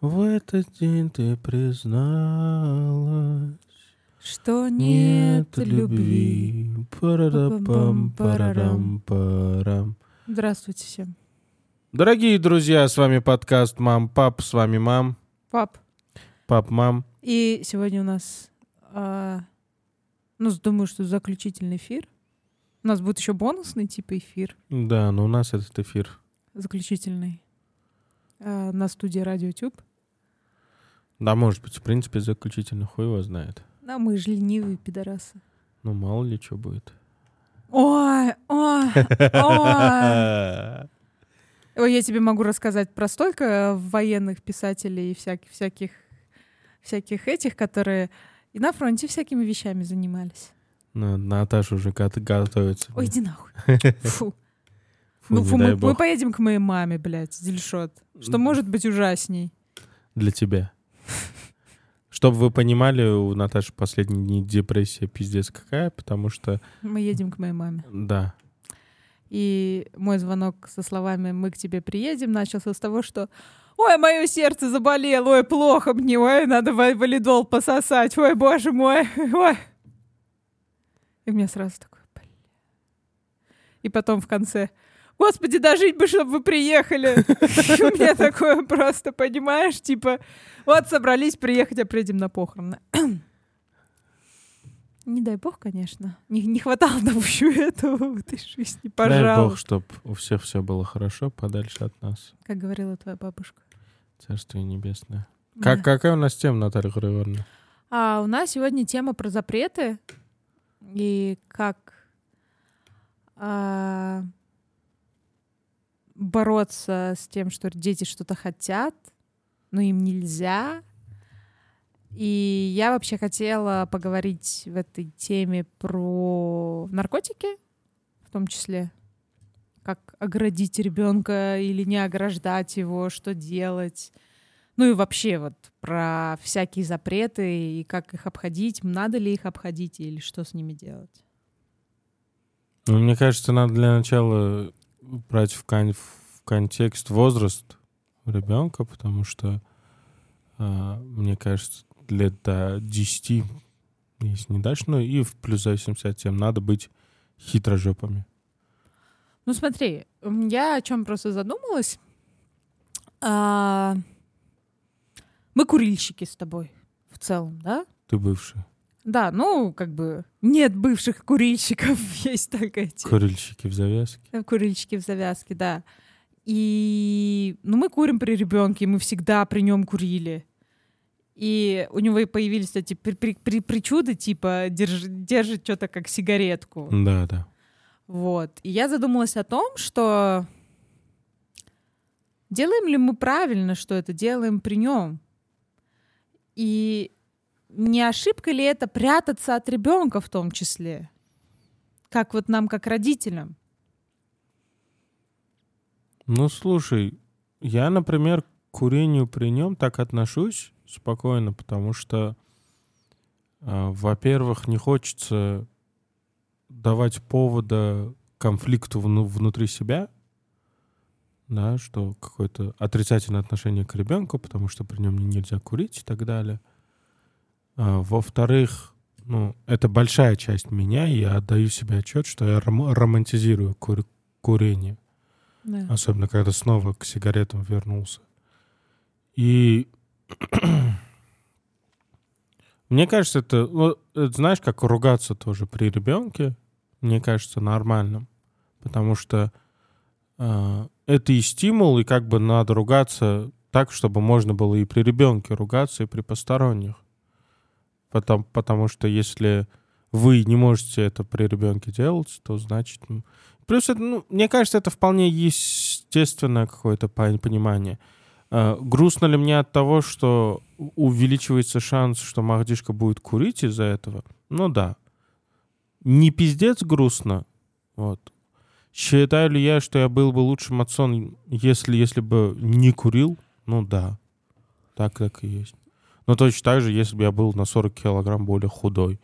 В этот день ты призналась, Что нет, нет любви. Парарапам, парарам, парам. Здравствуйте всем. Дорогие друзья, с вами подкаст «Мам, пап», с вами мам, Пап. пап, мам. И сегодня у нас, а, ну, думаю, что заключительный эфир. У нас будет еще бонусный типа эфир, Да, но у нас этот эфир. заключительный, а, на студии Радио Тюб. Да, может быть, в принципе, заключительно хуй его знает. Да, мы же ленивые пидорасы. Ну, мало ли что будет. Ой, ой, ой. Ой, я тебе могу рассказать про столько военных писателей и всяких, всяких, всяких этих, которые и на фронте всякими вещами занимались. На- Наташа уже гот- готовится. Ой, иди нахуй. Фу, Фу. ну, фу, мы, мы поедем к моей маме, блядь, Дильшот. Что может быть ужасней? Для тебя. Чтобы вы понимали, у Наташи последние дни депрессия пиздец какая, потому что, Мы едем к моей маме. да, И мой звонок со словами «мы к тебе приедем» начался с того, что «Ой, мое сердце заболело, ой, плохо мне, ой, надо ва- валидол пососать, ой, боже мой, ой». И мне сразу такое, бля. И потом в конце «Господи, дожить бы, чтобы вы приехали». У меня такое просто, понимаешь, типа вот собрались приехать, а приедем на похороны. Не дай бог, конечно. Не, не хватало нам еще этого в этой жизни, дай пожалуйста. бог, чтобы у всех все было хорошо, подальше от нас. Как говорила твоя бабушка. Царствие небесное. Как, Да. какая у нас тема, Наталья Григорьевна? А у нас сегодня тема про запреты и как а, бороться с тем, что дети что-то хотят, но им нельзя. И я вообще хотела поговорить в этой теме про наркотики, в том числе, как оградить ребенка или не ограждать его, что делать. Ну и вообще вот про всякие запреты и как их обходить, надо ли их обходить или что с ними делать. Ну, мне кажется, надо для начала брать в, кон- в контекст возраст ребенка, потому что, а, мне кажется, лет до 10, если не дальше, ну и в плюс зависимости от тем, надо быть хитрожопами. Ну смотри, я о чем просто задумалась. А, Мы курильщики с тобой в целом, да? Ты бывший. Да, ну как бы нет бывших курильщиков, есть только эти Курильщики в завязке. э, курильщики в завязке, да. И ну мы курим при ребенке, мы всегда при нем курили. И у него и появились эти при- при- при- причуды, типа держ- держит что-то как сигаретку. Да, да. Вот. И я задумалась о том, что делаем ли мы правильно, что это делаем при нем? И не ошибка ли это прятаться от ребенка в том числе? Как вот нам, как родителям. Ну, слушай, я, например, к курению при нем так отношусь спокойно, потому что, а, во-первых, не хочется давать повода конфликту вну- внутри себя, да, что какое-то отрицательное отношение к ребенку, потому что при нем нельзя курить и так далее. А, во-вторых, ну, это большая часть меня, и я отдаю себе отчет, что я ром- романтизирую кур- курение Да. особенно когда снова к сигаретам вернулся. И мне кажется, это, ну, это знаешь, как ругаться тоже при ребенке, мне кажется, нормальным, потому что а, это и стимул, и как бы надо ругаться так, чтобы можно было и при ребенке ругаться, и при посторонних. Потому, потому что если вы не можете это при ребенке делать, то значит... Плюс, это, ну, мне кажется, это вполне естественное какое-то пон- понимание. А, грустно ли мне от того, что увеличивается шанс, что Махдишка будет курить из-за этого? Ну да. Не пиздец грустно. Вот. Считаю ли я, что я был бы лучшим отцом, если, если бы не курил? Ну да. Так, так и есть. Но точно так же, если бы я был на 40 килограмм более худой.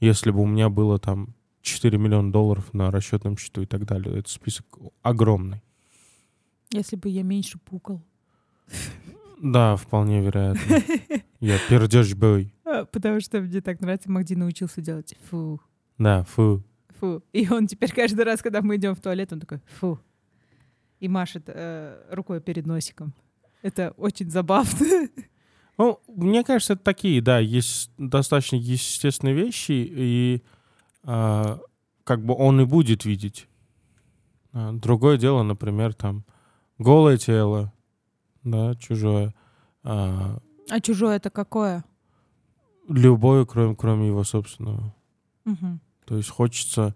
Если бы у меня было там 4 миллиона долларов на расчетном счету и так далее. Это список огромный. Если бы я меньше пукал. Да, вполне вероятно. Я пердеж бой. А, Потому что мне так нравится, Магди научился делать фу, Да, фу. фу. И он теперь каждый раз, когда мы идем в туалет, он такой фу. И машет э, рукой перед носиком. Это очень забавно. Ну, мне кажется, это такие, да, есть достаточно естественные вещи, и а, как бы он и будет видеть. А, другое дело, например, там голое тело, да, чужое. А, А чужое это какое? любое, кроме, кроме его собственного. Мгм. То есть хочется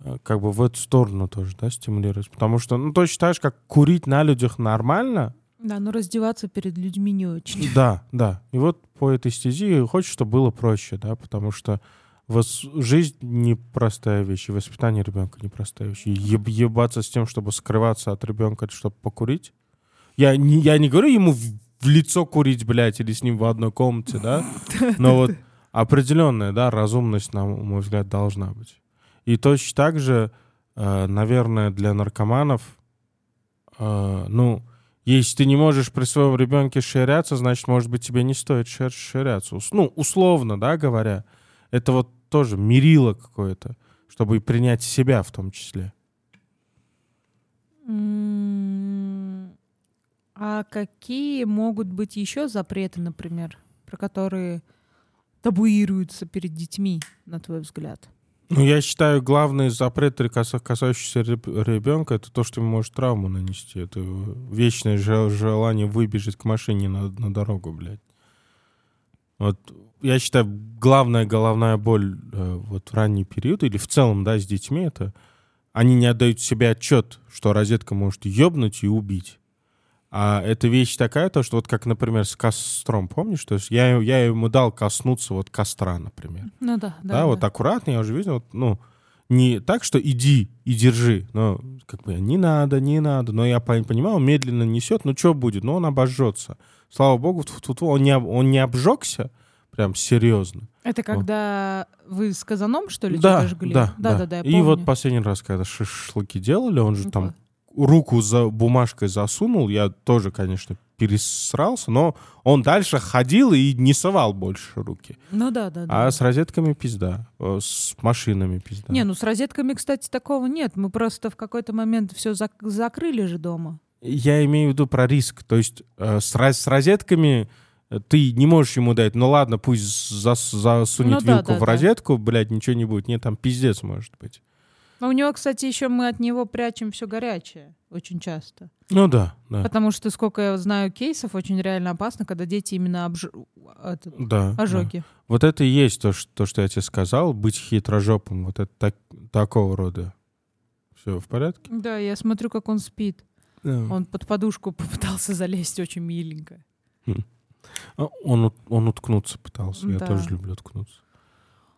э, как бы в эту сторону тоже, да, стимулировать. Потому что, ну, точно так же, как курить на людях нормально, Да, но раздеваться перед людьми не очень. да, да. И вот по этой стези хочется, чтобы было проще, да, потому что вос- жизнь непростая вещь, и воспитание ребенка непростая вещь. И еб- ебаться с тем, чтобы скрываться от ребенка, чтобы покурить. Я не, я не говорю ему в, в лицо курить, блядь, или с ним в одной комнате, да, но вот определенная, да, разумность, на мой взгляд, должна быть. И точно так же, э, наверное, для наркоманов, э, ну, если ты не можешь при своем ребенке ширяться, значит, может быть, тебе не стоит шир- ширяться. Ну, условно, да, говоря. Это вот тоже мерило какое-то, чтобы принять себя в том числе. М, А какие могут быть еще запреты, например, про которые табуируются перед детьми, на твой взгляд? Ну, я считаю, главный запрет, каса- касающийся ребенка, это то, что ему может травму нанести. Это вечное жел- желание выбежать к машине на, на дорогу, блядь. Вот я считаю, главная головная боль э, вот в ранний период или в целом, да, с детьми, это они не отдают себе отчет, что розетка может ёбнуть и убить. А эта вещь такая, то, что вот как, например, с костром, помнишь? То есть я, я ему дал коснуться вот костра, например. Ну да, да. Да, вот аккуратно, я уже видел, вот, ну, не так, что иди и держи, но как бы не надо, не надо, но я пон- понимаю, он медленно несет, ну что будет, ну он обожжется. Слава богу, тьфу-тьфу-тьфу, он не, он не обжегся, прям серьезно. Это когда вы с казаном, что ли, Да, жгли? да, да, да, да, я И помню. вот последний раз, когда шашлыки делали, он же Ну, там руку за бумажкой засунул, я тоже, конечно, пересрался, но он дальше ходил и не совал больше руки. Ну да, да, да. А с розетками пизда, э, с машинами пизда. Не, ну с розетками, кстати, такого нет. Мы просто в какой-то момент все закрыли же дома. Я имею в виду про риск. То есть э, с, с розетками э, ты не можешь ему дать, ну ладно, пусть зас- засунет Ну да, вилку да, в да. розетку, блядь, ничего не будет. Нет, там пиздец может быть. А у него, кстати, еще мы от него прячем все горячее очень часто. Ну да, да. Потому что, сколько я знаю кейсов, очень реально опасно, когда дети именно обж... этот, Да, да. ожоги. Вот это и есть то что, то, что я тебе сказал, быть хитрожопым. Вот это так- такого рода. Все в порядке? Да, я смотрю, как он спит. Да. Он под подушку попытался залезть очень миленько. А, Он, он уткнуться пытался. Я Да. тоже люблю уткнуться.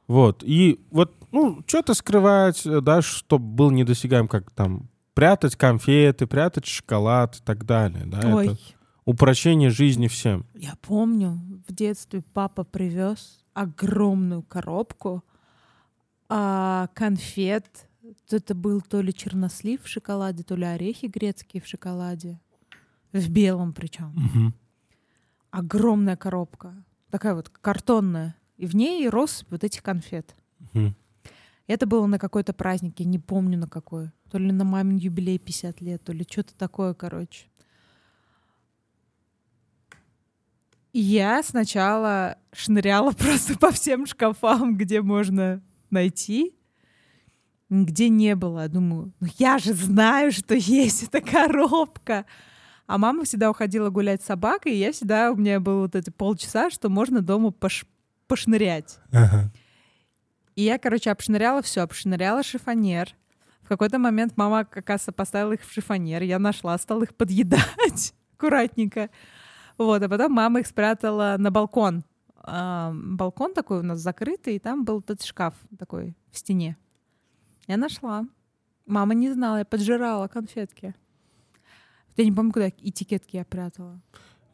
Вот. И вот, ну, что-то скрывать, э, да, чтобы был недосягаем, как там прятать конфеты, прятать шоколад и так далее. Да, Ой, это упрощение жизни всем. я помню, в детстве папа привез огромную коробку а, конфет. Это был то ли чернослив в шоколаде, то ли орехи грецкие в шоколаде. В белом причем. Огромная коробка. Такая вот картонная. И в ней рос вот этих конфет. Мгм. Это было на какой-то праздник, я не помню на какой. То ли на мамин юбилей 50 лет, то ли что-то такое, короче. И я сначала шныряла просто по всем шкафам, где можно найти, где не было. Думаю, ну я же знаю, что есть эта коробка. А мама всегда уходила гулять с собакой, и я всегда, у меня было вот эти полчаса, что можно дома пош- пошнырять. Ага. И я, короче, обшныряла все, обшныряла шифонер. В какой-то момент мама, оказывается, поставила их в шифонер. Я нашла, стала их подъедать аккуратненько. Вот, а потом мама их спрятала на балкон. А, балкон такой у нас закрытый, и там был этот шкаф такой в стене. Я нашла. Мама не знала, я поджирала конфетки. Я не помню, куда этикетки я прятала.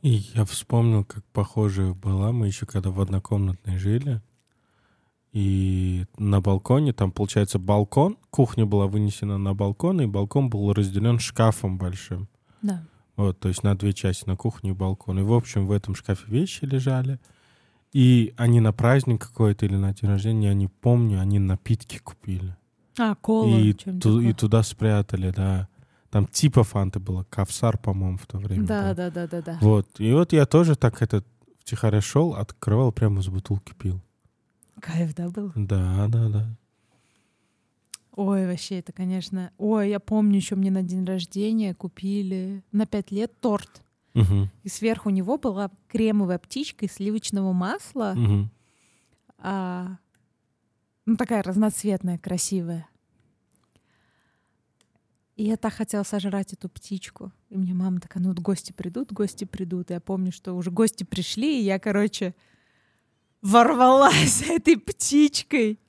И я вспомнил, как похоже была. Мы еще когда в однокомнатной жили. И на балконе, там, получается, балкон, кухня была вынесена на балкон, и балкон был разделен шкафом большим. Да. Вот, то есть на две части, на кухню и балкон. И, в общем, в этом шкафе вещи лежали. И они на праздник какой-то или на день рождения, я не помню, они напитки купили. А, кола. и, ту- и туда спрятали, да. Там типа фанты было, Кавсар, по-моему, в то время. Да, был. да, да, да, да. Вот. И вот я тоже так этот втихаря шел, открывал, прямо из бутылки пил. Кайф, да, был? Да, да, да. Ой, вообще, это, конечно... Ой, я помню, еще мне на день рождения купили на пять лет торт. Мгм, И сверху него была кремовая птичка из сливочного масла. мгм. а, ну, такая разноцветная, красивая. И я так хотела сожрать эту птичку. И мне мама такая, ну вот гости придут, гости придут. И я помню, что уже гости пришли, и я, короче, ворвалась этой птичкой.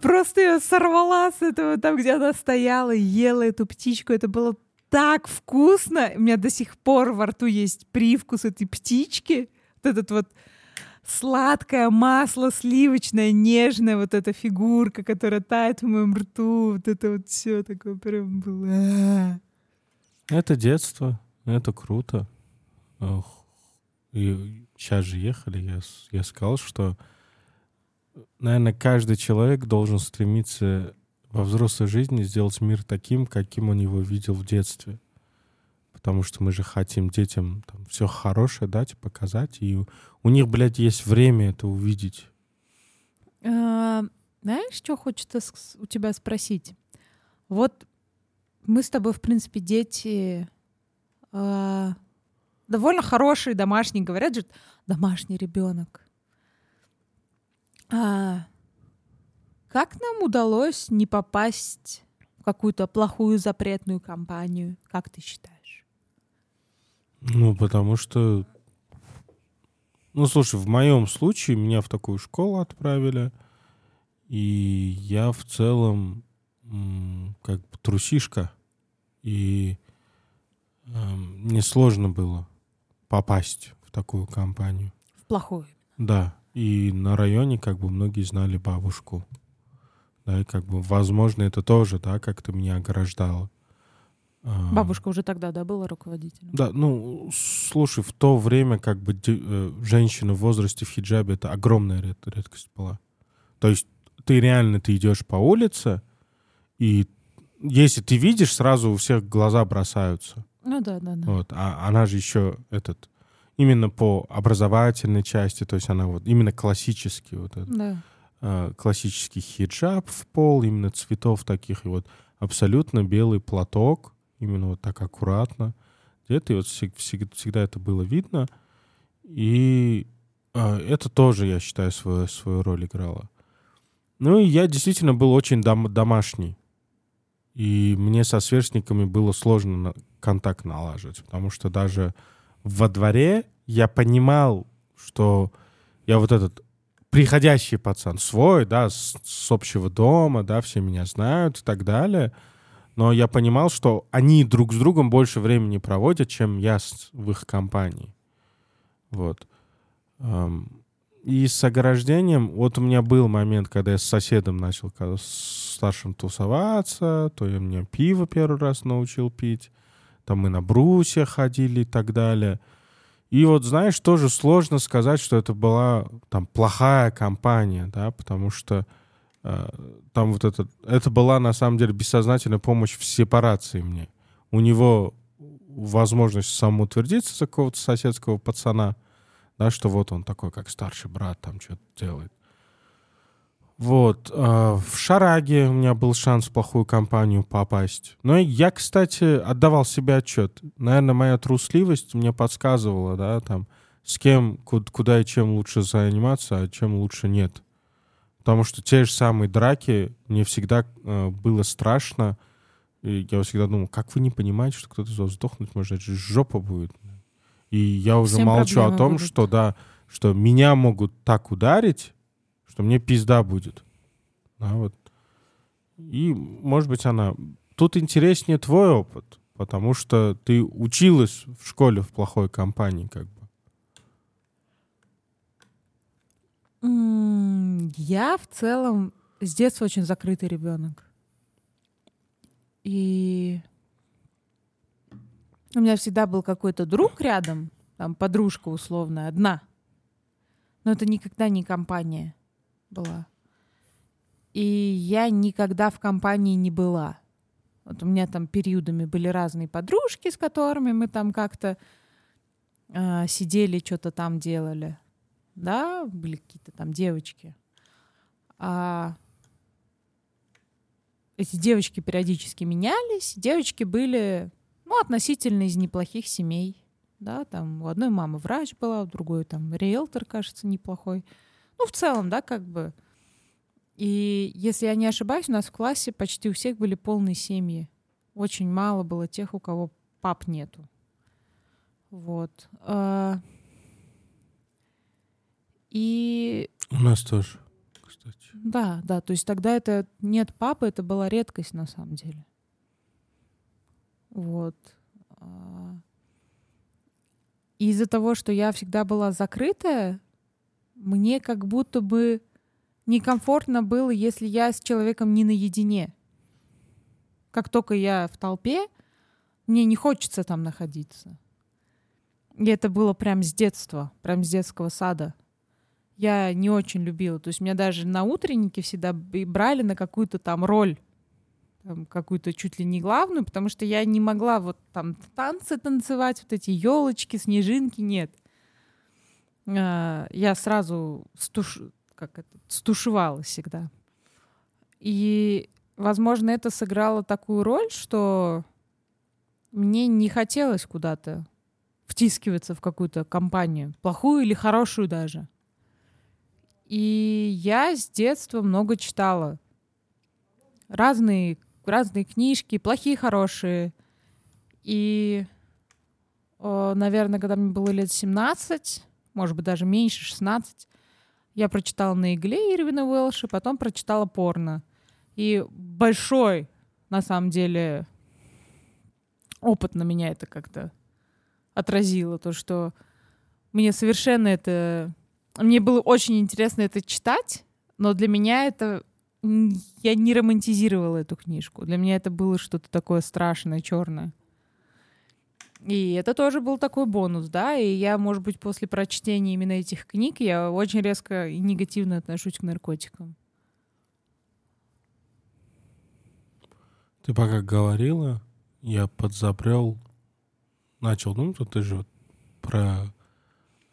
Просто ее сорвала с этого, там, где она стояла, ела эту птичку. Это было так вкусно. У меня до сих пор во рту есть привкус этой птички. Вот этот вот сладкое масло сливочное, нежное, вот эта фигурка, которая тает в моем рту, вот это вот все такое прям было. Это детство, это круто. Ох. И сейчас же ехали, я, я сказал, что, наверное, каждый человек должен стремиться во взрослой жизни сделать мир таким, каким он его видел в детстве. Потому что мы же хотим детям все хорошее дать показать. И у, них, блядь, есть время это увидеть. А, Знаешь, что хочется у тебя спросить? Вот мы с тобой, в принципе, дети а, довольно хорошие, домашние. Говорят же, домашний ребенок. А как нам удалось не попасть в какую-то плохую запретную компанию? Как ты считаешь? Ну, потому что... Ну, слушай, в моем случае меня в такую школу отправили, и я в целом как бы трусишка, и эм, мне сложно было попасть в такую компанию. В плохую. Да, и на районе как бы многие знали бабушку. Да, и как бы, возможно, это тоже, да, как-то меня ограждало. А, Бабушка уже тогда, да, была руководителем? да, ну, слушай, в то время как бы э, женщина в возрасте в хиджабе это огромная ред- редкость была. То есть ты реально ты идешь по улице, и если ты видишь, сразу у всех глаза бросаются. Ну да, да, да. Вот. А она же еще этот именно по образовательной части, то есть она вот именно классический вот этот, Да. э, классический хиджаб в пол, именно цветов таких, и вот абсолютно белый платок, именно вот так аккуратно. Где-то и вот всег- всег- всегда это было видно. И э, это тоже, я считаю, свою, свою роль играло. Ну и я действительно был очень дом- домашний. И мне со сверстниками было сложно на- контакт налаживать, потому что даже во дворе я понимал, что я вот этот приходящий пацан, свой, да, с, с общего дома, да, все меня знают и так далее. Но я понимал, что они друг с другом больше времени проводят, чем я с- в их компании. Вот. И с ограждением, вот у меня был момент, когда я с соседом начал с старшим тусоваться, то я мне пиво первый раз научил пить, там мы на брусья ходили и так далее. И вот, знаешь, тоже сложно сказать, что это была там плохая компания, да, потому что там вот это, это была на самом деле бессознательная помощь в сепарации мне. У него возможность самоутвердиться за какого-то соседского пацана, да, что вот он такой, как старший брат, там что-то делает. Вот. э, В Шараге у меня был шанс в плохую компанию попасть. Но я, кстати, отдавал себе отчет. Наверное, моя трусливость мне подсказывала, да, там, с кем, ку- куда и чем лучше заниматься, а чем лучше нет. Потому что те же самые драки мне всегда э, было страшно. И я всегда думал, как вы не понимаете, что кто-то из вас сдохнуть может, это же жопа будет. И я уже Всем молчу о том, будут. что да, что меня могут так ударить, что мне пизда будет. Да, вот. И, может быть, она... Тут интереснее твой опыт, потому что ты училась в школе в плохой компании, как бы. Я в целом с детства очень закрытый ребенок. И У меня всегда был какой-то друг рядом, там подружка условно, одна. Но это никогда не компания была. И я никогда в компании не была. Вот у меня там периодами были разные подружки, с которыми мы там как-то э, сидели, что-то там делали. Да, были какие-то там девочки. А эти девочки периодически менялись. Девочки были, ну, относительно из неплохих семей. Да, там у одной мамы врач была, у другой там риэлтор, кажется, неплохой. Ну, в целом, да, как бы и если я не ошибаюсь, у нас в классе почти у всех были полные семьи. Очень мало было тех, у кого пап нету. Вот. А, и... У нас тоже, кстати. Да, да. То есть тогда это нет папы, это была редкость на самом деле. Вот. А, из-за того, что я всегда была закрытая, мне как будто бы некомфортно было, если я с человеком не наедине. Как только я в толпе, мне не хочется там находиться. И это было прям с детства, прям с детского сада. Я не очень любила. То есть меня даже на утреннике всегда брали на какую-то там роль, какую-то чуть ли не главную, потому что я не могла вот там танцы танцевать, вот эти елочки, снежинки, нет. А, я сразу стуш как это, стушевалась всегда. И, возможно, это сыграло такую роль, что мне не хотелось куда-то втискиваться в какую-то компанию, плохую или хорошую даже. И я с детства много читала. Разные, разные книжки, плохие, хорошие. И, наверное, когда мне было лет 17, может быть, даже меньше, 16, я прочитала на игле Ирвина Уэлша, потом прочитала порно. И большой, на самом деле, опыт на меня это как-то отразило. То, что мне совершенно это... Мне было очень интересно это читать, но для меня это... Я не романтизировала эту книжку. Для меня это было что-то такое страшное, черное. И это тоже был такой бонус, да, и я, может быть, после прочтения именно этих книг, я очень резко и негативно отношусь к наркотикам. Ты пока говорила, я подзабрел, начал думать, вот ты же про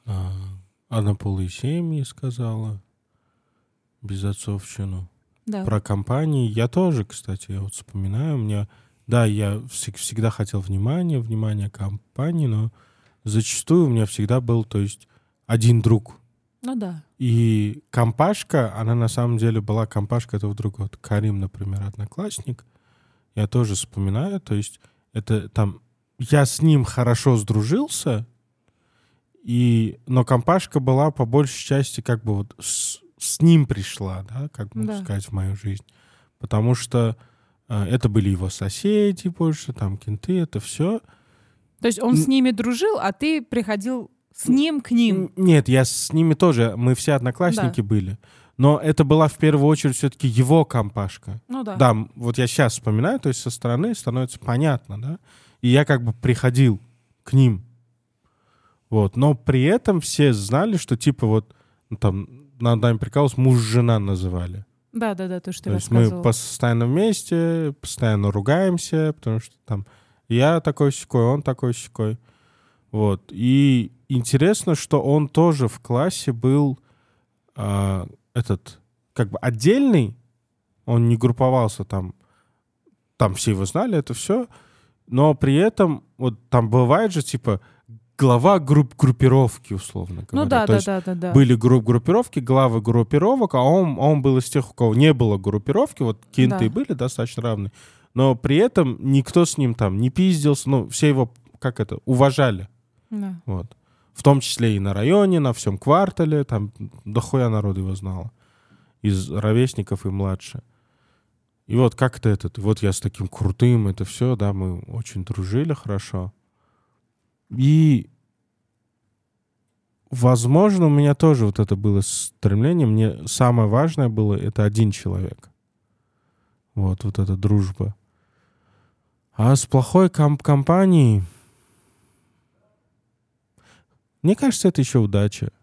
э, однополые семьи сказала, безотцовщину, да. про компании. Я тоже, кстати, я вот вспоминаю, у меня да, я всегда хотел внимания, внимания компании, но зачастую у меня всегда был, то есть, один друг. Ну да. И компашка, она на самом деле была компашка этого друга. Вот Карим, например, одноклассник. Я тоже вспоминаю, то есть, это там... Я с ним хорошо сдружился, и, но компашка была по большей части как бы вот с, с ним пришла, да, как можно да. сказать, в мою жизнь. Потому что а, это были его соседи больше, там кенты, это все. То есть он с ними дружил, а ты приходил с ним к ним? Нет, я с ними тоже, мы все одноклассники да. были. Но это была в первую очередь все-таки его компашка. Ну да. Да, вот я сейчас вспоминаю, то есть со стороны становится понятно, да. И я как бы приходил к ним. Вот. Но при этом все знали, что типа вот ну, там над нами прикалывался, муж-жена называли. Да, да, да, то, что то есть мы постоянно вместе, постоянно ругаемся, потому что там я такой щекой, он такой щекой. Вот. И интересно, что он тоже в классе был э, этот как бы отдельный, он не групповался там, там все его знали, это все, но при этом вот там бывает же типа глава групп группировки, условно говоря. Ну да, То да, да, да, да. Были групп группировки, главы группировок, а он, он был из тех, у кого не было группировки, вот кинты да. были достаточно равны, но при этом никто с ним там не пиздился, ну, все его, как это, уважали. Да. Вот. В том числе и на районе, на всем квартале, там дохуя народу его знало. Из ровесников и младше. И вот как-то этот, вот я с таким крутым, это все, да, мы очень дружили хорошо. И, возможно, у меня тоже вот это было стремление. Мне самое важное было — это один человек. Вот, вот эта дружба. А с плохой комп компанией Мне кажется, это еще удача.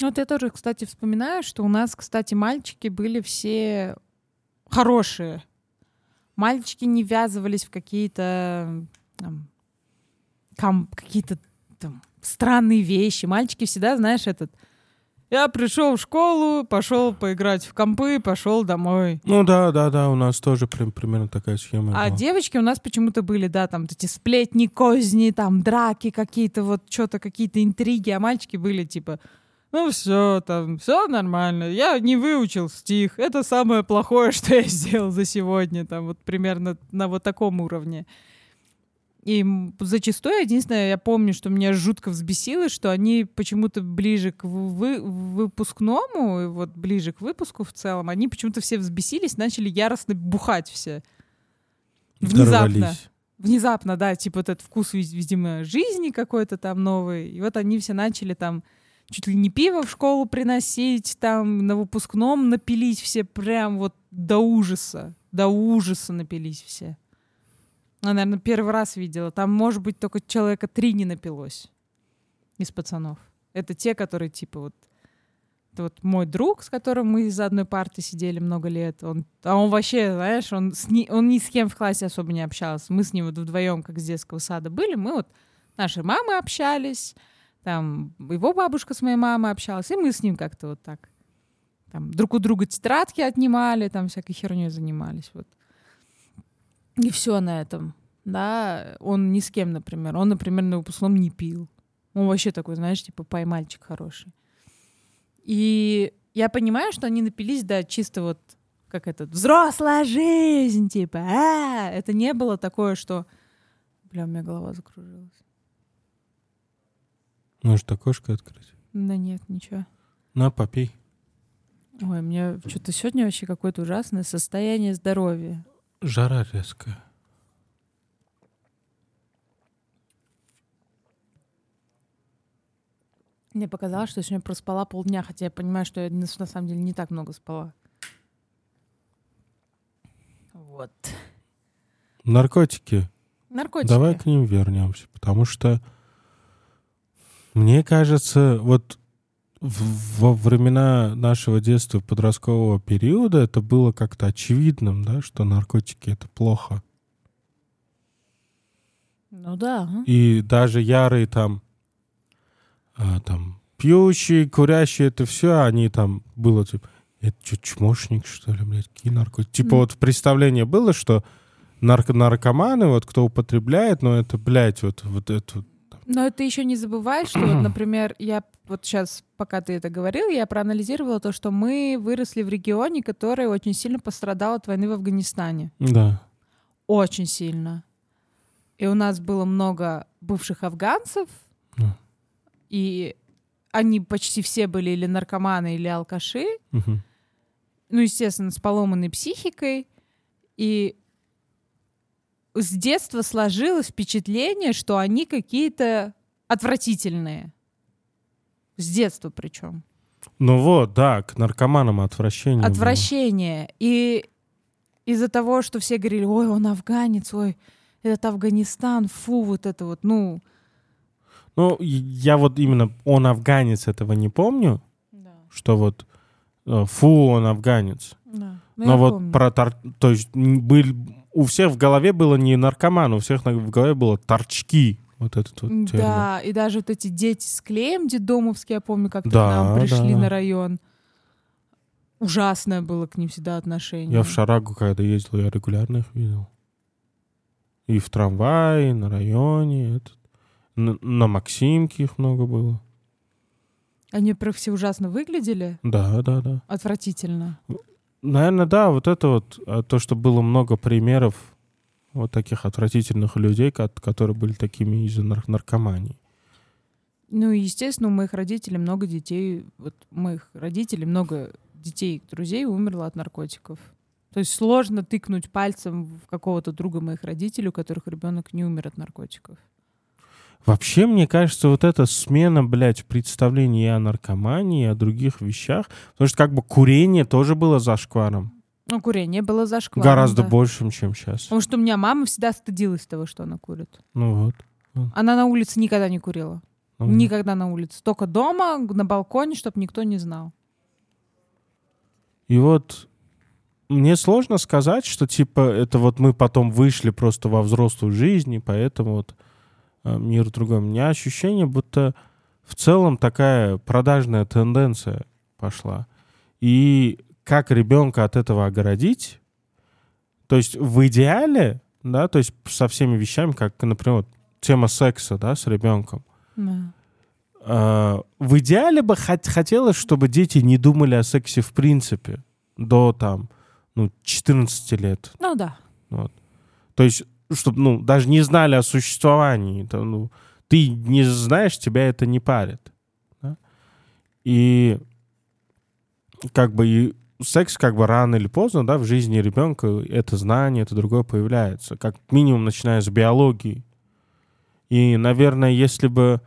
Вот я тоже, кстати, вспоминаю, что у нас, кстати, мальчики были все хорошие. Мальчики не ввязывались в какие-то какие-то там странные вещи. Мальчики всегда, знаешь, этот я пришел в школу, пошел поиграть в компы, пошел домой. Ну да, да, да, у нас тоже прям, примерно такая схема. А была. девочки у нас почему-то были, да, там эти сплетни, козни, там драки какие-то, вот что-то, какие-то интриги, а мальчики были типа, ну все, там, все нормально, я не выучил стих, это самое плохое, что я сделал за сегодня, там, вот примерно на вот таком уровне. И зачастую, единственное, я помню, что меня жутко взбесило, что они почему-то ближе к вы- выпускному, вот ближе к выпуску в целом, они почему-то все взбесились, начали яростно бухать все. Внезапно. Дорвались. Внезапно, да, типа вот этот вкус, вид- видимо, жизни какой-то там новый. И вот они все начали там чуть ли не пиво в школу приносить, там на выпускном напились все прям вот до ужаса. До ужаса напились все. Я, наверное, первый раз видела. Там, может быть, только человека три не напилось из пацанов. Это те, которые, типа, вот... Это вот мой друг, с которым мы из одной парты сидели много лет. Он, а он вообще, знаешь, он, с ни, он ни с кем в классе особо не общался. Мы с ним вот вдвоем, как с детского сада были. Мы вот... Наши мамы общались, там его бабушка с моей мамой общалась, и мы с ним как-то вот так. Там друг у друга тетрадки отнимали, там всякой херней занимались. Вот. И все на этом. Да, он ни с кем, например. Он, например, на выпускном не пил. Он вообще такой, знаешь, типа поймальчик хороший. И я понимаю, что они напились, да, чисто вот как это, взрослая жизнь, типа, а, это не было такое, что, бля, у меня голова закружилась. Может, окошко открыть? Да нет, ничего. На, попей. Ой, у меня что-то сегодня вообще какое-то ужасное состояние здоровья. Жара резкая. Мне показалось, что я сегодня проспала полдня, хотя я понимаю, что я на самом деле не так много спала. Вот. Наркотики. Наркотики. Давай к ним вернемся, потому что мне кажется, вот во времена нашего детства, подросткового периода, это было как-то очевидным, да, что наркотики это плохо. Ну да. ага. И даже ярые там, а, там пьющие, курящие, это все, они там было типа, это что, чмошник, что ли, блядь, какие наркотики? Типа М. вот представление было, что нарко наркоманы, вот кто употребляет, но это, блядь, вот, вот это Но это еще не забывай, что, вот, например, я вот сейчас, пока ты это говорил, я проанализировала то, что мы выросли в регионе, который очень сильно пострадал от войны в Афганистане. Да. Очень сильно. И у нас было много бывших афганцев, Да. и они почти все были или наркоманы, или алкаши. Мгм. ну, естественно, с поломанной психикой. И с детства сложилось впечатление, что они какие-то отвратительные. С детства причем. Ну вот, да, к наркоманам отвращение. было. Отвращение. И из-за того, что все говорили, ой, он афганец, ой, этот Афганистан, фу, вот это вот, ну... Ну, я вот именно он афганец этого не помню, Да, что вот э, фу, он афганец. да. Ну, Но вот помню. про то есть м, был... у всех в голове было не наркоман, у всех в голове было торчки. Вот этот вот термин. Да, и даже вот эти дети с клеем детдомовские, я помню, как-то Да, к нам пришли да. на район. Ужасное было к ним всегда отношение. Я в Шарагу, когда ездил, я регулярно их видел. И в трамвае, и на районе. этот. На, на Максимке их много было. Они про все ужасно выглядели, Да, да, да. отвратительно. Наверное, да, вот это вот, а, то, что было много примеров вот таких отвратительных людей, ко- которые были такими из-за нар- наркомании. Ну естественно, у моих родителей много детей, вот моих родителей много детей, друзей умерло от наркотиков. То есть сложно тыкнуть пальцем в какого-то друга моих родителей, у которых ребенок не умер от наркотиков. Вообще, мне кажется, вот эта смена, блядь, и о наркомании, о других вещах, потому что как бы курение тоже было зашкваром. Ну, курение было зашкваром. Гораздо да. большим, чем сейчас. Потому что у меня мама всегда стыдилась того, что она курит. Ну вот. Она на улице никогда не курила. Мгм. Никогда на улице. Только дома, на балконе, чтобы никто не знал. И вот мне сложно сказать, что типа это вот мы потом вышли просто во взрослую жизнь, и поэтому вот мир другой. У меня ощущение, будто в целом такая продажная тенденция пошла. И как ребенка от этого огородить? То есть в идеале, да, то есть со всеми вещами, как, например, вот тема секса, да, с ребенком. Да. Э, в идеале бы хот- хотелось, чтобы дети не думали о сексе в принципе до там, ну, 14 лет. Ну да. То есть, чтобы, ну, даже не знали о существовании. Это, ну, ты не знаешь, тебя это не парит. да. И как бы и секс как бы рано или поздно, да, в жизни ребенка это знание, это другое появляется. Как минимум, начиная с биологии. И, наверное, если бы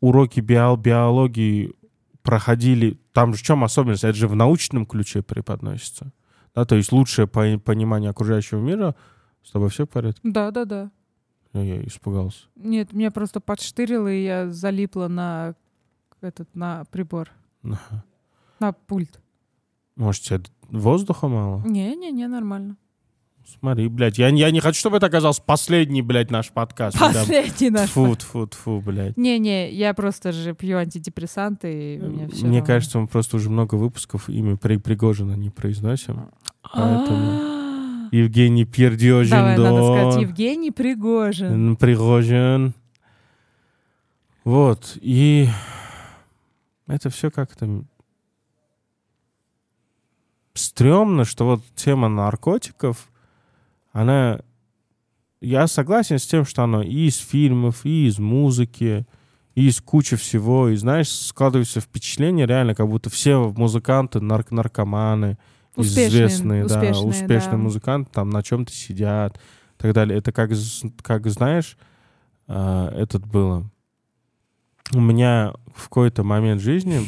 уроки био- биологии проходили... Там же в чем особенность? Это же в научном ключе преподносится. Да, то есть лучшее по- понимание окружающего мира. С тобой все в порядке? Да, да, да. Я, я испугался. Нет, меня просто подштырило, и я залипла на этот, на прибор, Ага. на пульт. Может, тебе воздуха мало? Не-не-не, нормально. Смотри, блядь, я, я не хочу, чтобы это оказался последний, блядь, наш подкаст. Последний наш. Фу, фу, фу, блядь. Не-не, я просто же пью антидепрессанты, и меня все. Мне кажется, мы просто уже много выпусков имя При Пригожина не произносим. поэтому Евгений Пердёжин, Давай, надо сказать, да. Евгений Пригожин. Пригожин. Вот, и это все как-то стрёмно, что вот тема наркотиков, она... Я согласен с тем, что она и из фильмов, и из музыки, и из кучи всего. И, знаешь, складывается впечатление реально, как будто все музыканты нарк наркоманы, Успешные, известные, да, успешные, успешные да. музыканты там на чем-то сидят и так далее. Это как, как знаешь, а, этот было. У меня в какой-то момент жизни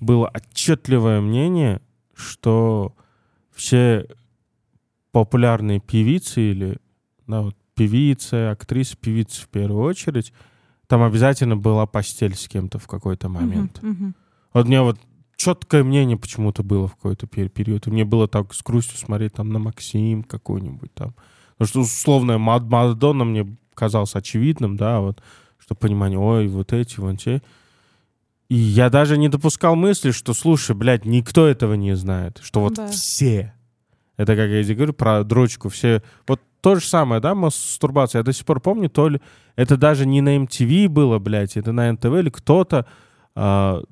было отчетливое мнение, что все популярные певицы или да, вот, певицы, актрисы, певицы в первую очередь, там обязательно была постель с кем-то в какой-то момент. Мгм, мгм. Вот у меня вот четкое мнение почему-то было в какой-то пер- период. И мне было так с грустью смотреть там на Максим какой-нибудь там. Потому что условная Мад- Мадонна мне казалось очевидным, да, вот, что понимание, ой, вот эти, вон те. И я даже не допускал мысли, что, слушай, блядь, никто этого не знает. Что вот Да. все. Это как я тебе говорю про дрочку. Все. Вот то же самое, да, мастурбация. Я до сих пор помню, то ли это даже не на MTV было, блядь, это на НТВ или кто-то а,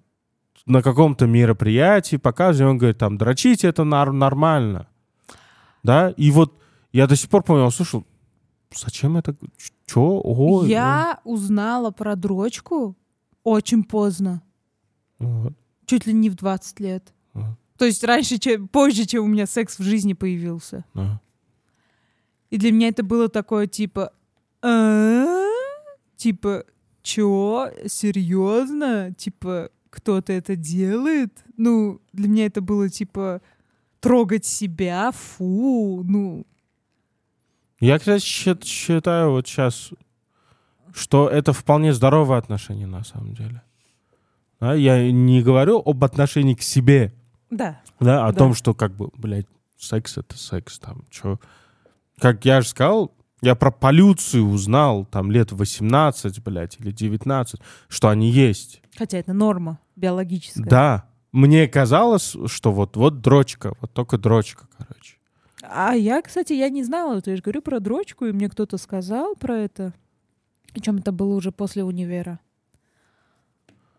на каком-то мероприятии показывает, он говорит, там, дрочить это нормально. Да, и вот я до сих пор помню, слушал, зачем это, чё, ой, Я узнала про дрочку очень поздно. ой». Вот. Чуть ли не в 20 лет. Ага. То есть раньше, чем, позже, чем у меня секс в жизни появился. Ага. И для меня это было такое типа... «А? Типа, чё? Серьезно? Типа, кто-то это делает? Ну, для меня это было типа трогать себя, фу, ну, Я, кстати, счит- считаю вот сейчас, что это вполне здоровое отношение на самом деле. Да, я не говорю об отношении к себе, да. да, о Да. том, что как бы, блядь, секс это секс, там, чё. Как я же сказал, я про полюцию узнал там лет 18, блядь, или 19, что они есть. Хотя это норма биологическая. Да. Мне казалось, что вот, вот дрочка, вот только дрочка, короче. А я, кстати, я не знала, то я же говорю про дрочку, и мне кто-то сказал про это. Причем это было уже после универа.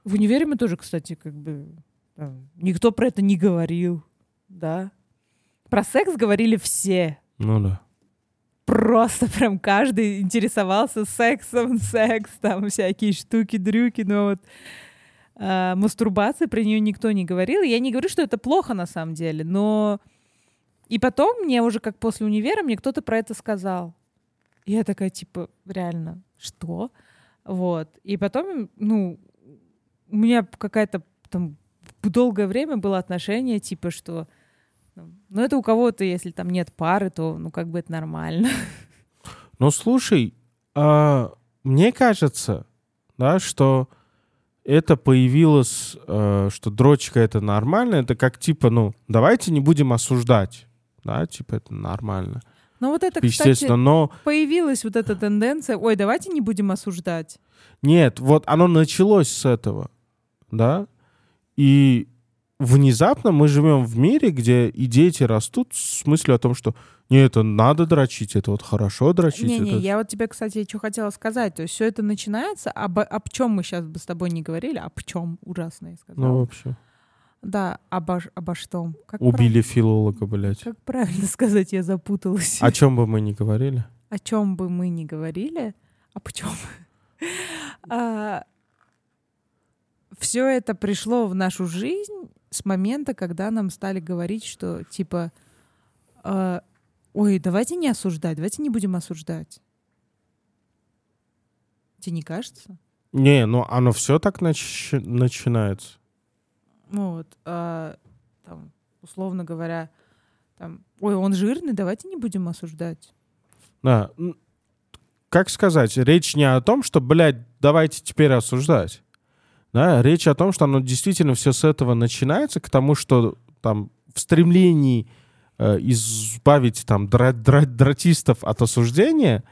В универе мы тоже, кстати, как бы там, никто про это не говорил, да. Про секс говорили все. Ну да. Просто прям каждый интересовался сексом, секс, там всякие штуки, дрюки, но вот а, мастурбация про нее никто не говорил. Я не говорю, что это плохо на самом деле, но и потом мне уже как после универа мне кто-то про это сказал. И я такая типа реально что? Вот. И потом, ну, у меня какая-то там долгое время было отношение типа что ну, это у кого-то, если там нет пары, то, ну, как бы это нормально. Ну, слушай, а, мне кажется, да, что это появилось, э, что дрочка это нормально, это как типа, ну, давайте не будем осуждать, да, типа это нормально. Ну вот это, Естественно, кстати, но появилась вот эта тенденция, ой, давайте не будем осуждать. нет, вот оно началось с этого, да, и внезапно мы живем в мире, где и дети растут с мыслью о том, что не, это надо дрочить, это вот хорошо дрочить. Не-не, это- я вот тебе, кстати, что хотела сказать. То есть все это начинается, об, об чем мы сейчас бы с тобой не говорили, об чем, ужасно я сказала. Ну, вообще. Да, обо, обо что? Как Убили филолога, блядь. прав- Как правильно сказать, я запуталась. О чем бы мы ни говорили. О чем бы мы ни говорили, а почем? Все это пришло в нашу жизнь с момента, когда нам стали говорить, что типа, а, ой, давайте не осуждать, давайте не будем осуждать. Тебе не кажется? Не, ну оно все так нач- начинается. Ну вот, а, там, условно говоря, там, ой, он жирный, давайте не будем осуждать. Да. Как сказать, речь не о том, что, блядь, давайте теперь осуждать. Да, речь о том, что оно действительно все с этого начинается, к тому, что там в стремлении э, избавить там дра- дра- дратистов от осуждения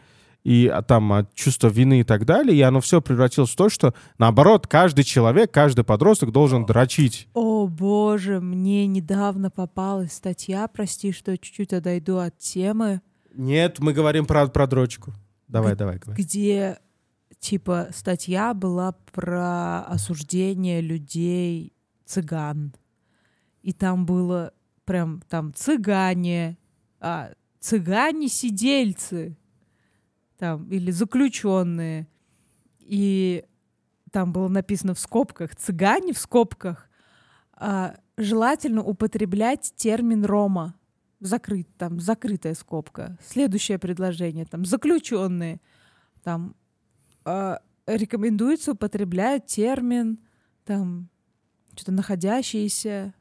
и а, там от чувства вины и так далее, и оно все превратилось в то, что наоборот каждый человек, каждый подросток должен дрочить. О боже, мне недавно попалась статья, прости, что чуть-чуть отойду от темы, Нет, мы говорим про про дрочку. Давай, давай, говори. где типа статья была про осуждение людей цыган. И там было прям там цыгане, а, цыгане-сидельцы там, или заключенные. И там было написано в скобках цыгане в скобках. а, желательно употреблять термин рома. Закрыт, там, закрытая скобка. Следующее предложение, там, заключенные. Там, а, рекомендуется употреблять термин, там, что-то находящиеся,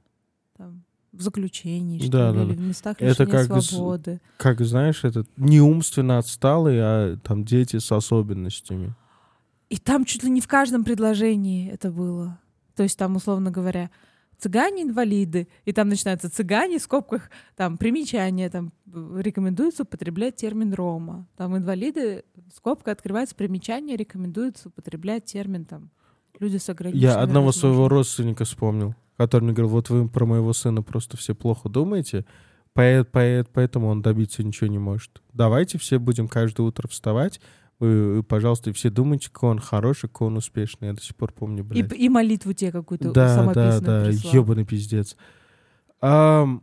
там, в заключении, что Да, ли, да, или в местах Это лишения как с- свободы. как знаешь, этот не умственно отсталые, а там дети с особенностями. И там чуть ли не в каждом предложении это было. То есть там, условно говоря, цыгане-инвалиды, и там начинается цыгане, в скобках, там, примечание, там, рекомендуется употреблять термин рома. Там, инвалиды, скобка открывается, примечание, рекомендуется употреблять термин, там, люди с ограниченными Я одного своего родственника вспомнил, который мне говорил, вот вы про моего сына просто все плохо думаете, поэ- поэ- поэтому он добиться ничего не может. Давайте все будем каждое утро вставать, вы, пожалуйста, и все думайте, какой он хороший, какой он успешный. Я до сих пор помню, И, блядь. и молитву тебе какую-то Да, да, самописную да, прислал. ебаный пиздец. Ам,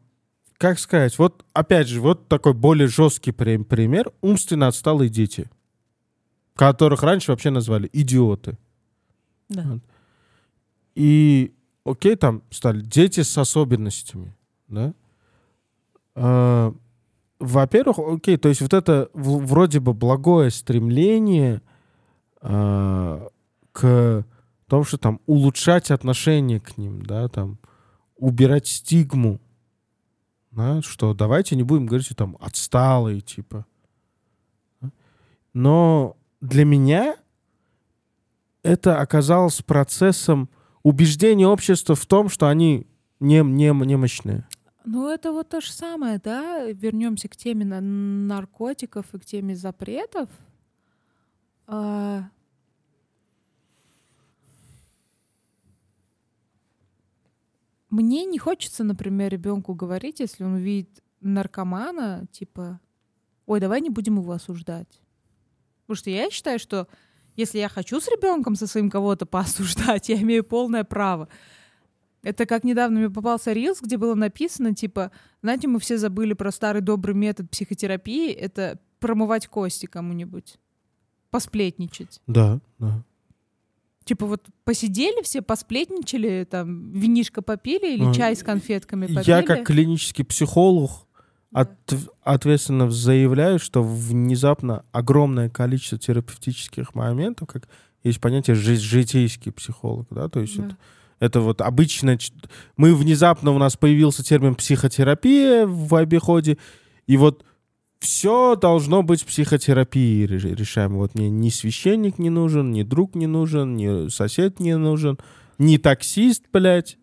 как сказать, вот опять же, вот такой более жесткий при- пример. Умственно отсталые дети, которых раньше вообще назвали идиоты. Да. И, окей, там стали дети с особенностями, да? А, во-первых, окей, то есть вот это вроде бы благое стремление а, к тому, что там улучшать отношение к ним, да, там убирать стигму, да, что давайте не будем говорить, там отсталые, типа. Но для меня это оказалось процессом убеждения общества в том, что они не, не, немощные. Ну, это вот то же самое, да? Вернемся к теме на- наркотиков и к теме запретов. А, Мне не хочется, например, ребенку говорить, если он увидит наркомана, типа, ой, давай не будем его осуждать. Потому что я считаю, что если я хочу с ребенком со своим кого-то поосуждать, я имею полное право. Это как недавно мне попался рилс, где было написано, типа, знаете, мы все забыли про старый добрый метод психотерапии, это промывать кости кому-нибудь, посплетничать. Да, да. Типа вот посидели все, посплетничали, там, винишко попили или Ну, чай с конфетками попили. Я как клинический психолог от- ответственно заявляю, что внезапно огромное количество терапевтических моментов, как есть понятие жи- житейский психолог, да, то есть Да. это, это вот обычно мы внезапно у нас появился термин психотерапия в обиходе, и вот все должно быть психотерапией ре- решаемо. Вот мне ни священник не нужен, ни друг не нужен, ни сосед не нужен, ни таксист, блядь.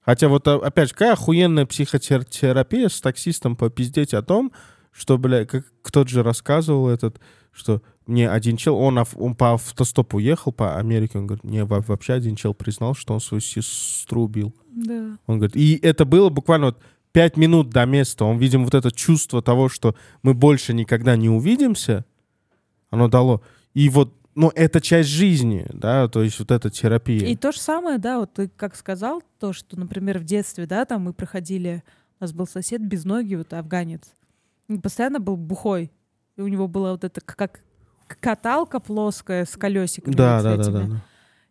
Хотя вот, а, опять же, какая охуенная психотерапия с таксистом попиздеть о том, что, бля, как кто-то же рассказывал этот, что мне один чел, он, он по автостопу ехал по Америке, он говорит, мне во- вообще один чел признал, что он свою сестру убил. Да. Он говорит, и это было буквально вот пять минут до места. Он, видимо, вот это чувство того, что мы больше никогда не увидимся, оно дало. И вот, ну, это часть жизни, да, то есть вот эта терапия. И то же самое, да, вот ты как сказал, то, что, например, в детстве, да, там мы проходили, у нас был сосед без ноги, вот афганец, постоянно был бухой, и у него была вот эта как каталка плоская с колесиками. да, вот да, да, да, да.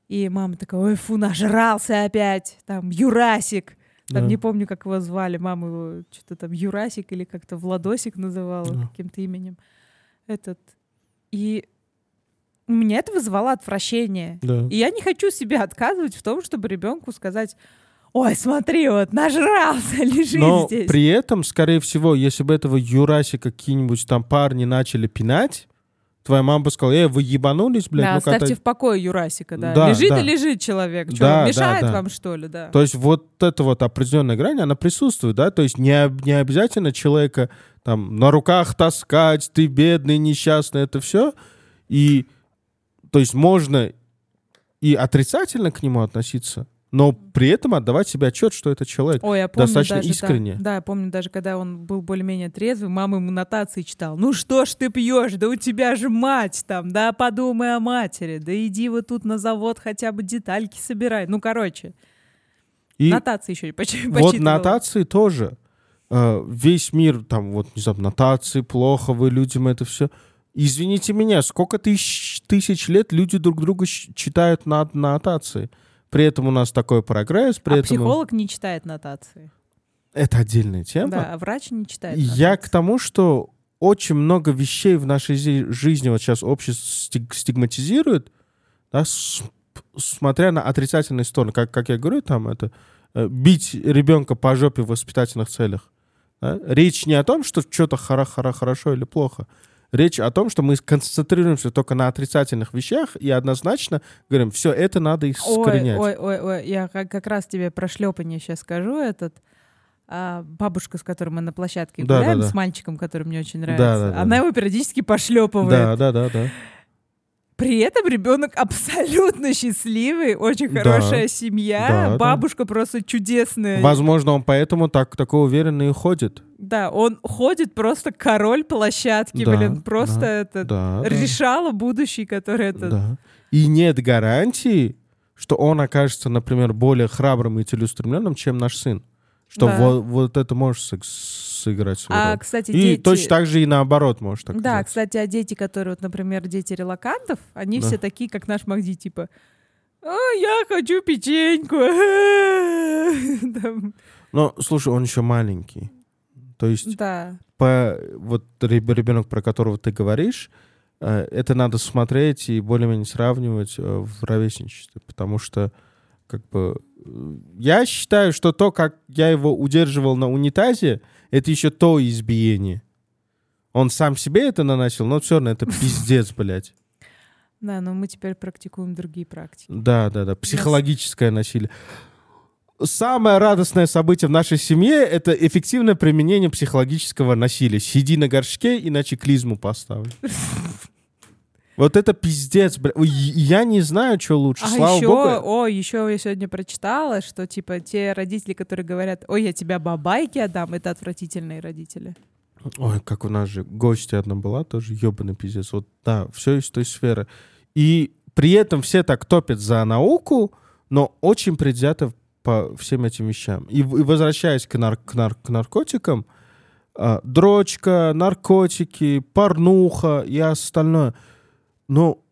И мама такая, ой, фу, нажрался опять, там, Юрасик. Там Да. не помню, как его звали, мама его что-то там Юрасик или как-то Владосик называла Да. каким-то именем. Этот. И у меня это вызывало отвращение. Да. И я не хочу себе отказывать в том, чтобы ребенку сказать, ой, смотри, вот нажрался, лежи Но здесь. при этом, скорее всего, если бы этого Юрасика какие-нибудь там парни начали пинать, твоя мама бы сказала, эй, вы ебанулись, блядь, да, ну-ка оставьте отойди». в покое Юрасика, да. Да, лежит да. и лежит человек. Что, Да, да, мешает да. вам, что ли, да? То есть вот эта вот определенная грань, она присутствует, да? То есть не, не обязательно человека там на руках таскать, ты бедный, несчастный, это все. И то есть можно и отрицательно к нему относиться, но при этом отдавать себе отчет, что это человек. Ой, я помню достаточно даже, да. искренне. Да, я помню даже, когда он был более-менее трезвый, мама ему нотации читал. Ну что ж ты пьешь, да у тебя же мать там, да подумай о матери, да иди вот тут на завод хотя бы детальки собирай. Ну, короче, И нотации еще почти вот нотации тоже. Э, Весь мир, там, вот, не знаю, нотации, плохо, вы людям это все. Извините меня, сколько тысяч, тысяч лет люди друг друга читают на, нотации? При этом у нас такой прогресс, при А этом... психолог не читает нотации. Это отдельная тема. Да, а врач не читает Я к нотации. тому, что очень много вещей в нашей жизни вот сейчас общество стиг- стигматизирует, да, смотря на отрицательные стороны. Как, как я говорю, там это э, бить ребенка по жопе в воспитательных целях. да. Речь не о том, что что-то хора хорошо или плохо. Речь о том, что мы концентрируемся только на отрицательных вещах и однозначно говорим, все это надо Ой, искоренять. ой, ой, ой, я как, раз тебе про шлепание сейчас скажу. Этот а, бабушка, с которой мы на площадке Да, гуляем, да, да. с мальчиком, который мне очень Да, нравится, да, да, она да. его периодически пошлепывает. Да, да, да, да. При этом ребенок абсолютно счастливый, очень Да. хорошая семья, Да, да. бабушка просто чудесная. Возможно, он поэтому так, такой уверенно и ходит. Да, он ходит просто король площадки, Да, блин, просто да, это Да, да. решало будущий, который это... Да. И нет гарантии, что он окажется, например, более храбрым и целеустремленным, чем наш сын. Что Да. во- вот, это может сыг- сыграть свою А, роль. кстати, И дети... точно так же и наоборот может так Да, кстати, а дети, которые, вот, например, дети релакантов, они Да. все такие, как наш Магди, типа, «А, я хочу печеньку. Но, слушай, он еще маленький. То есть Да. по вот ребенок, про которого ты говоришь, э, это надо смотреть и более-менее сравнивать э, в ровесничестве, потому что как бы э, я считаю, что то, как я его удерживал на унитазе, это еще то избиение. Он сам себе это наносил, но все равно это пиздец, блядь. Да, но мы теперь практикуем другие практики. Да, да, да. Психологическое насилие. Самое радостное событие в нашей семье — это эффективное применение психологического насилия. Сиди на горшке, иначе клизму поставлю. Вот это пиздец, бля. Я не знаю, что лучше. А Слава еще, богу. о, еще я сегодня прочитала, что типа те родители, которые говорят, ой, я тебя бабайки отдам, это отвратительные родители. Ой, как у нас же гостья одна была, тоже ебаный пиздец. Вот да, все из той сферы. И при этом все так топят за науку, но очень предвзято по всем этим вещам. И, и возвращаясь к, нар- к нар- к наркотикам, а, дрочка, наркотики, порнуха и остальное. Ну,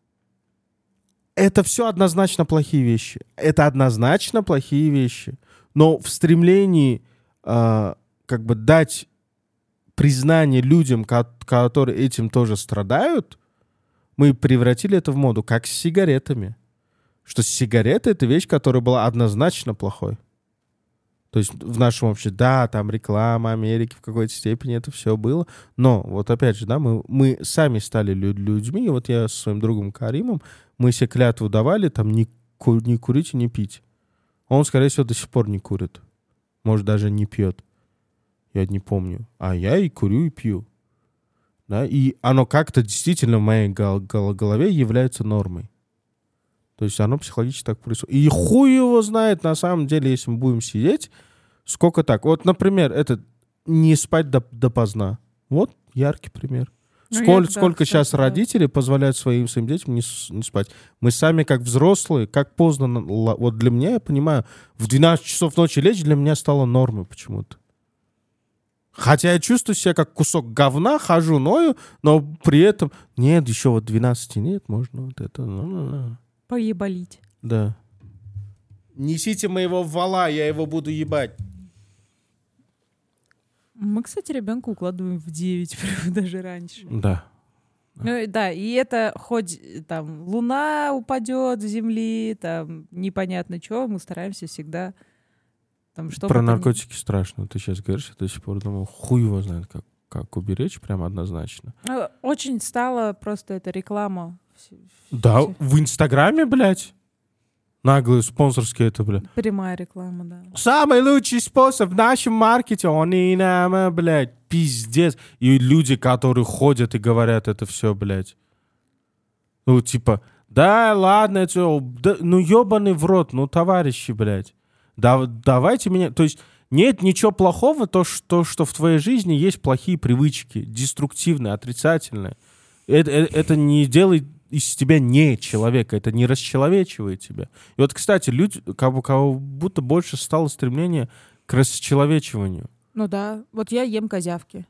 это все однозначно плохие вещи. Это однозначно плохие вещи. Но в стремлении а, как бы дать признание людям, ко- которые этим тоже страдают, мы превратили это в моду, как с сигаретами. Что сигареты — это вещь, которая была однозначно плохой. То есть в нашем обществе, да, там реклама Америки в какой-то степени это все было, но вот опять же, да, мы, мы сами стали людьми, и вот я со своим другом Каримом, мы себе клятву давали, там, не, ку не курить и не пить. Он, скорее всего, до сих пор не курит. Может, даже не пьет. Я не помню. А я и курю, и пью. Да? И оно как-то действительно в моей гол голове является нормой. То есть оно психологически так происходит. И хуй его знает, на самом деле, если мы будем сидеть, сколько так. Вот, например, это не спать до, допоздна. Вот яркий пример. Ну, Сколь, я, сколько да, сейчас да. родители позволяют своим, своим детям не, не спать. Мы сами, как взрослые, как поздно... Вот для меня, я понимаю, в 12 часов ночи лечь для меня стало нормой почему-то. Хотя я чувствую себя как кусок говна, хожу, ною, но при этом... Нет, еще вот 12 нет, можно вот это... Ну, ну, ну. Поебалить. Да. Несите моего вала, я его буду ебать. Мы, кстати, ребенка укладываем в 9, даже раньше. Да. Ну, да, и это хоть там луна упадет с земли, там непонятно что, мы стараемся всегда там что. Про наркотики не... страшно. Ты сейчас говоришь, я до сих пор думал, хуй его знает, как, как уберечь, прям однозначно. А, очень стала просто эта реклама. Да, в Инстаграме, блядь. Наглые спонсорские это, бля. Прямая реклама, да. Самый лучший способ в нашем маркете, он и нам, блядь, пиздец. И люди, которые ходят и говорят это все, блядь. Ну, типа, да, ладно, это, да, ну, ебаный в рот, ну, товарищи, блядь. Да, давайте меня, то есть нет ничего плохого, то что, что в твоей жизни есть плохие привычки, деструктивные, отрицательные. Это, это, это не делает из тебя не человека, это не расчеловечивает тебя. И вот, кстати, люди, как, как будто больше стало стремление к расчеловечиванию. Ну да, вот я ем козявки.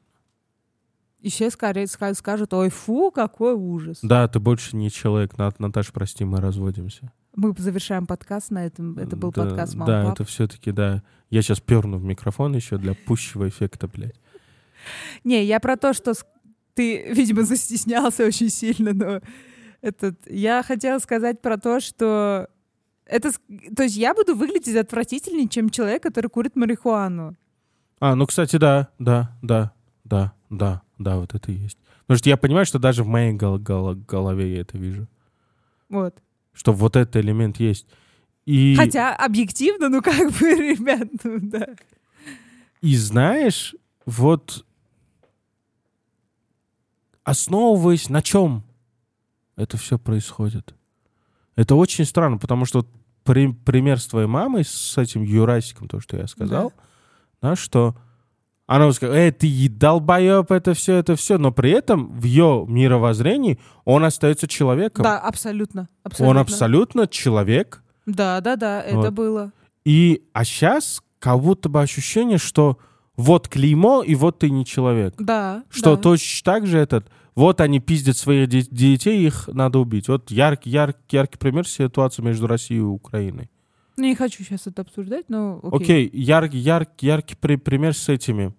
И все скорее скажут, ой, фу, какой ужас. Да, ты больше не человек, Наташа, прости, мы разводимся. Мы завершаем подкаст на этом. Это был да, подкаст «Мама, Да, пап». это все-таки, да. Я сейчас перну в микрофон еще для пущего эффекта, блядь. Не, я про то, что ты, видимо, застеснялся очень сильно, но этот, я хотела сказать про то, что это, то есть я буду выглядеть отвратительнее, чем человек, который курит марихуану. А, ну, кстати, да, да, да, да, да, да, вот это и есть. Потому что я понимаю, что даже в моей гол- гол- голове я это вижу. Вот что вот этот элемент есть. И... Хотя объективно, ну как бы, ребят, ну да. И знаешь, вот основываясь на чем это все происходит. Это очень странно, потому что при, пример с твоей мамой, с этим Юрасиком, то, что я сказал, да, да что она сказала, эй, ты долбоеб, это все, это все. Но при этом в ее мировоззрении он остается человеком. Да, абсолютно. абсолютно. Он абсолютно человек. Да, да, да, это вот. было. И, а сейчас как будто бы ощущение, что вот клеймо, и вот ты не человек. Да. Что да. точно так же этот, вот они пиздят своих детей, их надо убить. Вот яркий, яркий, яркий пример ситуации между Россией и Украиной. Не хочу сейчас это обсуждать, но окей. Окей, яркий, яркий, яркий пример с этими.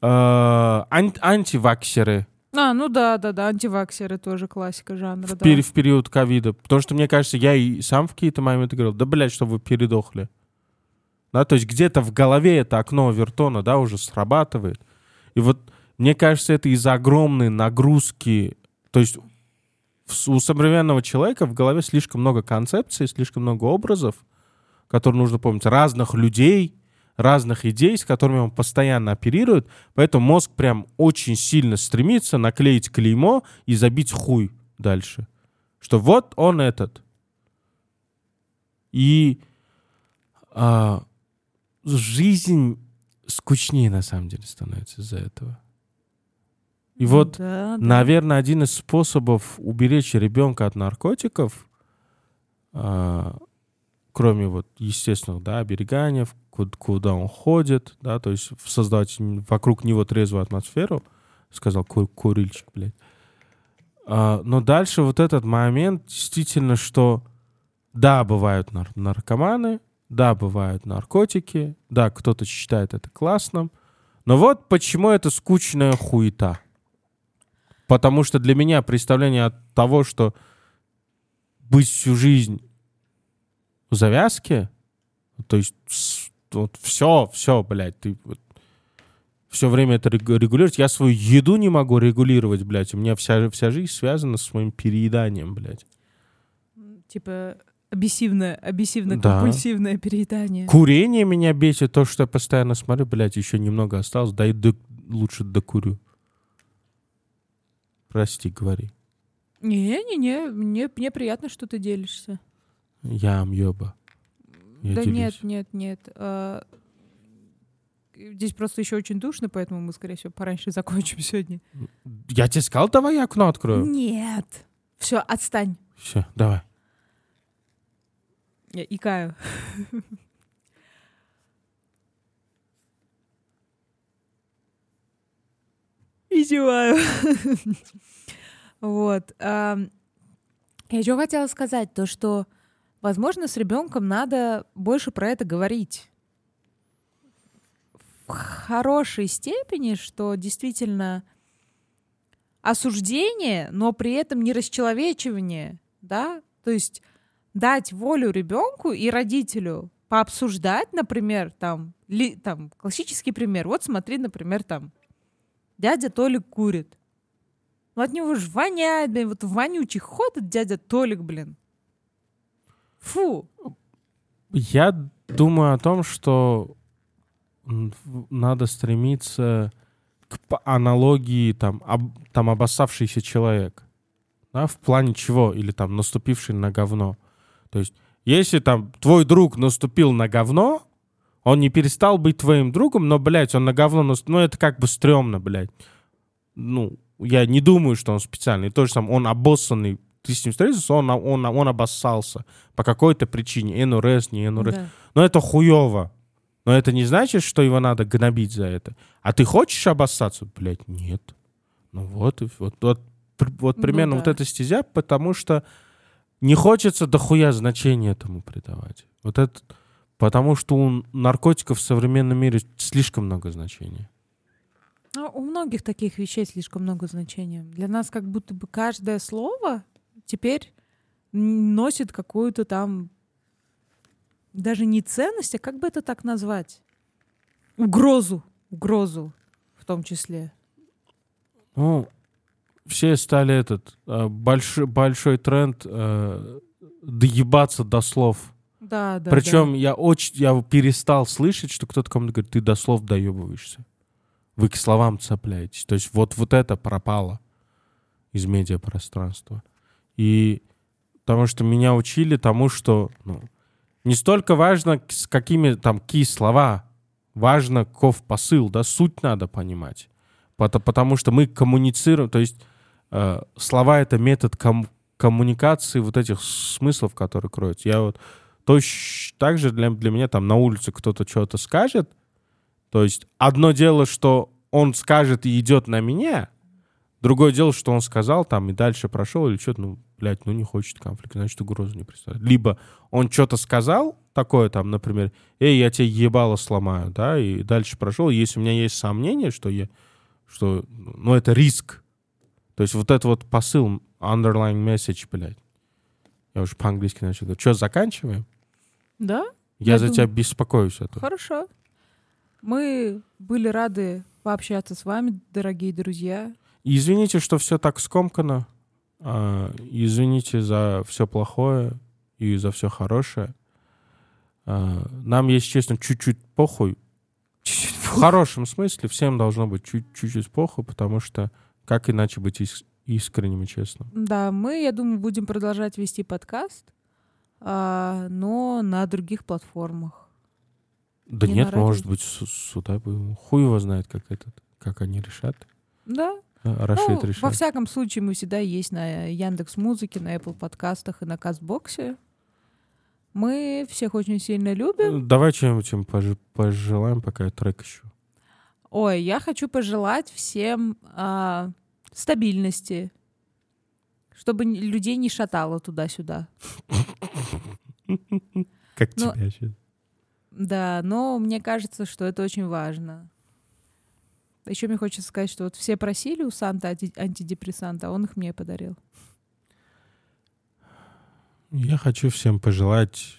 Э, ан- антиваксеры. А, ну да, да, да, антиваксеры тоже классика жанра, в, да. Пер- в период ковида. Потому что, мне кажется, я и сам в какие-то моменты говорил, да, блядь, что вы передохли. Да, то есть где-то в голове это окно Вертона, да, уже срабатывает. И вот мне кажется, это из-за огромной нагрузки. То есть у современного человека в голове слишком много концепций, слишком много образов, которые нужно помнить, разных людей, разных идей, с которыми он постоянно оперирует. Поэтому мозг прям очень сильно стремится наклеить клеймо и забить хуй дальше. Что вот он этот. И а, жизнь скучнее на самом деле становится из-за этого. И вот, да, да. наверное, один из способов уберечь ребенка от наркотиков а, кроме вот естественных, да, оберегания, куда, он ходит, да, то есть создать вокруг него трезвую атмосферу, сказал кур, курильщик, блядь. А, но дальше вот этот момент действительно, что да, бывают нар наркоманы, да, бывают наркотики, да, кто-то считает это классным, но вот почему это скучная хуета. Потому что для меня представление от того, что быть всю жизнь завязки, то есть вот все, все, блядь, ты вот все время это регу- регулировать. Я свою еду не могу регулировать, блядь. У меня вся, вся жизнь связана с моим перееданием, блядь. Типа обессивное, Да. обессивно-компульсивное переедание. Курение меня бесит, то, что я постоянно смотрю, блядь, еще немного осталось, дай до- лучше докурю. Прости, говори. Не-не-не, мне, мне приятно, что ты делишься. Я амъеба. Я да делюсь. нет, нет, нет. а, Здесь просто еще очень душно, поэтому мы, скорее всего, пораньше закончим сегодня. Я тебе сказал, давай я окно открою. Нет. Все, отстань. Все, давай. Я икаю. Зеваю. Вот. Я еще хотела сказать то, что, возможно, с ребенком надо больше про это говорить. В хорошей степени, что действительно осуждение, но при этом не расчеловечивание, да? То есть дать волю ребенку и родителю пообсуждать, например, там, ли, там, классический пример. Вот смотри, например, там, дядя Толик курит. Ну, от него ж воняет, блин, вот вонючий ходит дядя Толик, блин. Фу. Я думаю о том, что надо стремиться к аналогии там, об, там обоссавшийся человек. Да, в плане чего? Или там наступивший на говно. То есть, если там твой друг наступил на говно, он не перестал быть твоим другом, но, блядь, он на говно наступил. Ну, это как бы стрёмно, блядь. Ну, я не думаю, что он специально. И то же самое, он обоссанный. Ты с ним встретился, он, он, он обоссался по какой-то причине. НРС, не НРС. Да. Но это хуево. Но это не значит, что его надо гнобить за это. А ты хочешь обоссаться? Блять, нет. Ну вот, вот, вот, вот Ну примерно да. вот эта стезя, потому что не хочется дохуя значения этому придавать. Вот это, потому что у наркотиков в современном мире слишком много значения. Ну, у многих таких вещей слишком много значения. Для нас как будто бы каждое слово теперь носит какую-то там даже не ценность, а как бы это так назвать? Угрозу. Угрозу в том числе. Ну, все стали этот э, большой, большой тренд э, доебаться до слов. Да, да. Причем я очень, я перестал слышать, что кто-то кому-то говорит, ты до слов доебываешься. Вы к словам цепляетесь. То есть вот, вот это пропало из медиапространства. И потому что меня учили тому, что ну, не столько важно, с какими там какие слова, важно ков посыл, да, суть надо понимать. Пото- Потому что мы коммуницируем, то есть э, слова — это метод ком- коммуникации вот этих смыслов, которые кроются. Я вот точно так же для, для меня там на улице кто-то что-то скажет, то есть одно дело, что он скажет и идет на меня, другое дело, что он сказал там и дальше прошел или что-то, ну, блядь, ну не хочет конфликт, значит угрозу не представляет. Либо он что-то сказал, такое там, например, эй, я тебе ебало сломаю, да, и дальше прошел, если у меня есть сомнение, что я, что, ну, это риск. То есть вот это вот посыл, underlying message, блядь. Я уже по-английски начал говорить. Что, заканчиваем? Да? Я, Я за думаю- тебя беспокоюсь. а то. Хорошо. Мы были рады пообщаться с вами, дорогие друзья. Извините, что все так скомкано. А, Извините за все плохое и за все хорошее. А, Нам, если честно, чуть-чуть похуй. В хорошем смысле всем должно быть чуть- чуть-чуть похуй, потому что как иначе быть ис- искренним и честным? Да, мы, я думаю, будем продолжать вести подкаст, а, но на других платформах. Да Не нет, может быть, с- сюда бы хуй его знает, как этот, как они решат. Да. А, Рашид Ну, во решает. всяком случае, мы всегда есть на Яндекс Музыке, на Apple подкастах и на Кастбоксе. Мы всех очень сильно любим. Давай чем-нибудь пож- пожелаем, пока я трек ищу. Ой, я хочу пожелать всем а, стабильности, чтобы людей не шатало туда-сюда. Как Ну, тебя сейчас? Да, но мне кажется, что это очень важно. Еще мне хочется сказать, что вот все просили у Санта анти- антидепрессанта, а он их мне подарил. Я хочу всем пожелать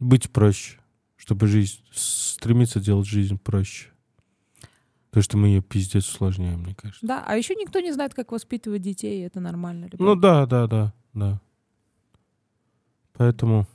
быть проще, чтобы жизнь, стремиться делать жизнь проще. Потому что мы ее пиздец усложняем, мне кажется. Да, а еще никто не знает, как воспитывать детей, и это нормально. Ну да, да, да, да. Поэтому